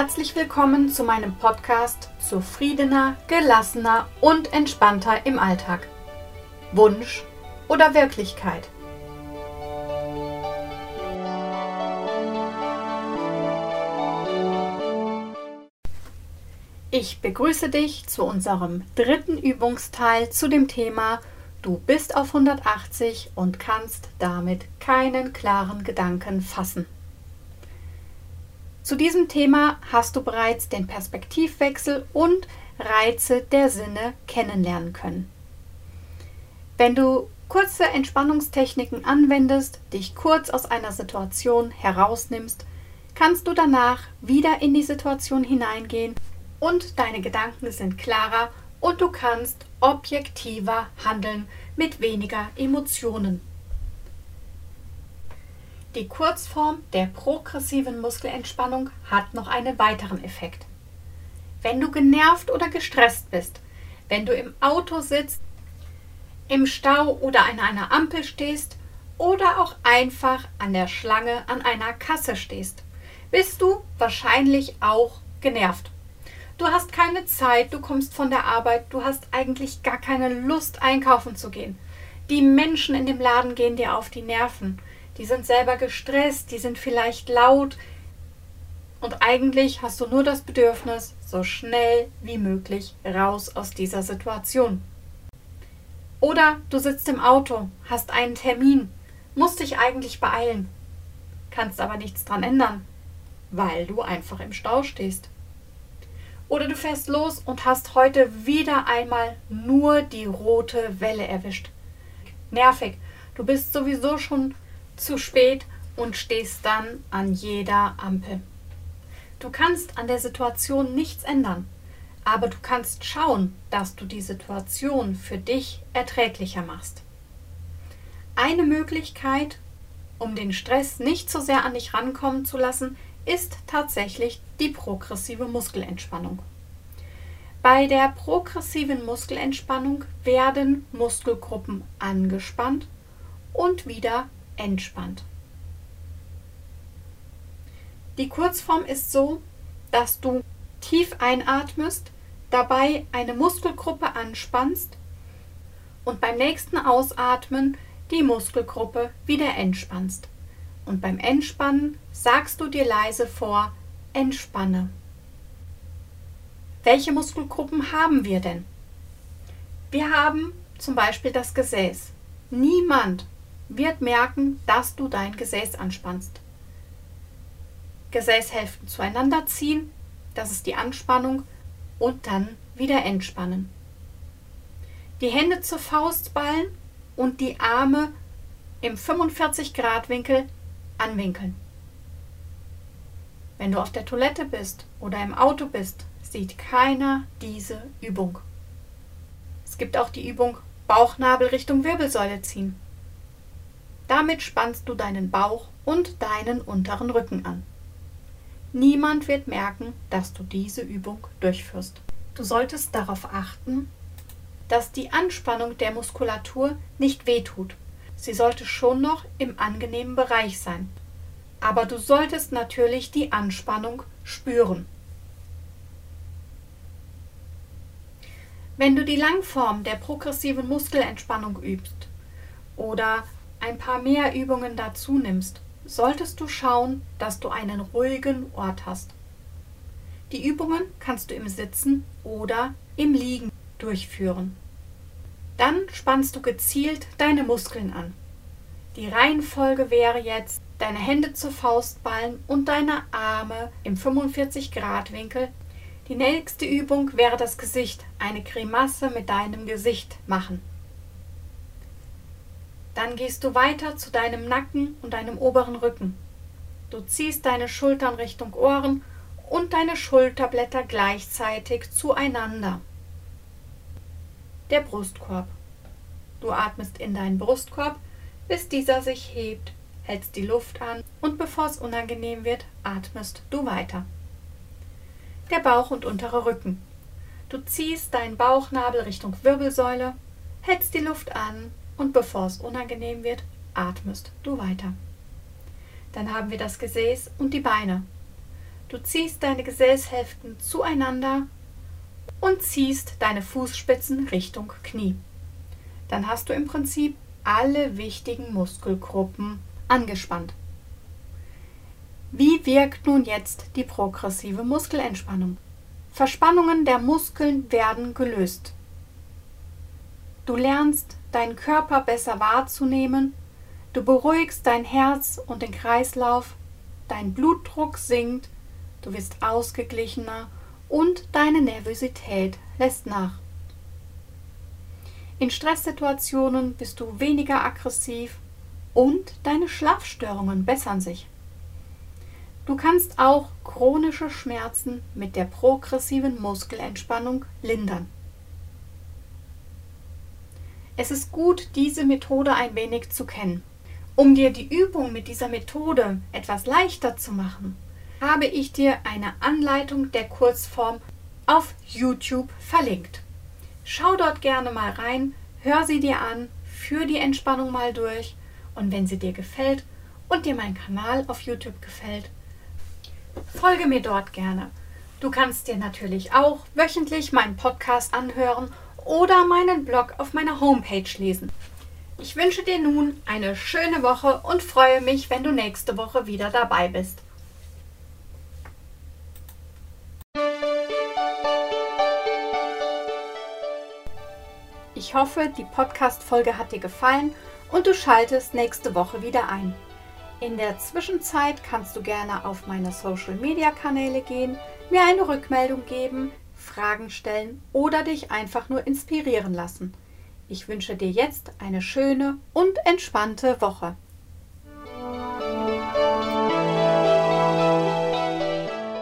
Herzlich willkommen zu meinem Podcast Zufriedener, gelassener und entspannter im Alltag. Wunsch oder Wirklichkeit? Ich begrüße dich zu unserem dritten Übungsteil zu dem Thema Du bist auf 180 und kannst damit keinen klaren Gedanken fassen. Zu diesem Thema hast du bereits den Perspektivwechsel und Reize der Sinne kennenlernen können. Wenn du kurze Entspannungstechniken anwendest, dich kurz aus einer Situation herausnimmst, kannst du danach wieder in die Situation hineingehen und deine Gedanken sind klarer und du kannst objektiver handeln mit weniger Emotionen. Die Kurzform der progressiven Muskelentspannung hat noch einen weiteren Effekt. Wenn du genervt oder gestresst bist, wenn du im Auto sitzt, im Stau oder an einer Ampel stehst oder auch einfach an der Schlange an einer Kasse stehst, bist du wahrscheinlich auch genervt. Du hast keine Zeit, du kommst von der Arbeit, du hast eigentlich gar keine Lust einkaufen zu gehen. Die Menschen in dem Laden gehen dir auf die Nerven die sind selber gestresst, die sind vielleicht laut. Und eigentlich hast du nur das Bedürfnis, so schnell wie möglich raus aus dieser Situation. Oder du sitzt im Auto, hast einen Termin, musst dich eigentlich beeilen, kannst aber nichts dran ändern, weil du einfach im Stau stehst. Oder du fährst los und hast heute wieder einmal nur die rote Welle erwischt. Nervig. Du bist sowieso schon zu spät und stehst dann an jeder Ampel. Du kannst an der Situation nichts ändern, aber du kannst schauen, dass du die Situation für dich erträglicher machst. Eine Möglichkeit, um den Stress nicht so sehr an dich rankommen zu lassen, ist tatsächlich die progressive Muskelentspannung. Bei der progressiven Muskelentspannung werden Muskelgruppen angespannt und wieder entspannt. Die Kurzform ist so, dass du tief einatmest, dabei eine Muskelgruppe anspannst und beim nächsten Ausatmen die Muskelgruppe wieder entspannst. Und beim Entspannen sagst du dir leise vor, entspanne. Welche Muskelgruppen haben wir denn? Wir haben zum Beispiel das Gesäß. Niemand wird merken, dass du dein Gesäß anspannst. Gesäßhälften zueinander ziehen, das ist die Anspannung, und dann wieder entspannen. Die Hände zur Faust ballen und die Arme im 45 Grad Winkel anwinkeln. Wenn du auf der Toilette bist oder im Auto bist, sieht keiner diese Übung. Es gibt auch die Übung Bauchnabel Richtung Wirbelsäule ziehen. Damit spannst du deinen Bauch und deinen unteren Rücken an. Niemand wird merken, dass du diese Übung durchführst. Du solltest darauf achten, dass die Anspannung der Muskulatur nicht wehtut. Sie sollte schon noch im angenehmen Bereich sein. Aber du solltest natürlich die Anspannung spüren. Wenn du die Langform der progressiven Muskelentspannung übst oder ein paar mehr Übungen dazu nimmst, solltest du schauen, dass du einen ruhigen Ort hast. Die Übungen kannst du im Sitzen oder im Liegen durchführen. Dann spannst du gezielt deine Muskeln an. Die Reihenfolge wäre jetzt deine Hände zur Faustballen und deine Arme im 45 Grad Winkel. Die nächste Übung wäre das Gesicht, eine Grimasse mit deinem Gesicht machen. Dann gehst du weiter zu deinem Nacken und deinem oberen Rücken. Du ziehst deine Schultern Richtung Ohren und deine Schulterblätter gleichzeitig zueinander. Der Brustkorb. Du atmest in deinen Brustkorb, bis dieser sich hebt, hältst die Luft an und bevor es unangenehm wird, atmest du weiter. Der Bauch und untere Rücken. Du ziehst deinen Bauchnabel Richtung Wirbelsäule, hältst die Luft an und bevor es unangenehm wird, atmest du weiter. Dann haben wir das Gesäß und die Beine. Du ziehst deine Gesäßhälften zueinander und ziehst deine Fußspitzen Richtung Knie. Dann hast du im Prinzip alle wichtigen Muskelgruppen angespannt. Wie wirkt nun jetzt die progressive Muskelentspannung? Verspannungen der Muskeln werden gelöst. Du lernst, deinen Körper besser wahrzunehmen, du beruhigst dein Herz und den Kreislauf, dein Blutdruck sinkt, du wirst ausgeglichener und deine Nervosität lässt nach. In Stresssituationen bist du weniger aggressiv und deine Schlafstörungen bessern sich. Du kannst auch chronische Schmerzen mit der progressiven Muskelentspannung lindern. Es ist gut, diese Methode ein wenig zu kennen. Um dir die Übung mit dieser Methode etwas leichter zu machen, habe ich dir eine Anleitung der Kurzform auf YouTube verlinkt. Schau dort gerne mal rein, hör sie dir an, führ die Entspannung mal durch und wenn sie dir gefällt und dir mein Kanal auf YouTube gefällt, folge mir dort gerne. Du kannst dir natürlich auch wöchentlich meinen Podcast anhören oder meinen Blog auf meiner Homepage lesen. Ich wünsche dir nun eine schöne Woche und freue mich, wenn du nächste Woche wieder dabei bist. Ich hoffe, die Podcast-Folge hat dir gefallen und du schaltest nächste Woche wieder ein. In der Zwischenzeit kannst du gerne auf meine Social-Media-Kanäle gehen, mir eine Rückmeldung geben, Fragen stellen oder dich einfach nur inspirieren lassen. Ich wünsche dir jetzt eine schöne und entspannte Woche.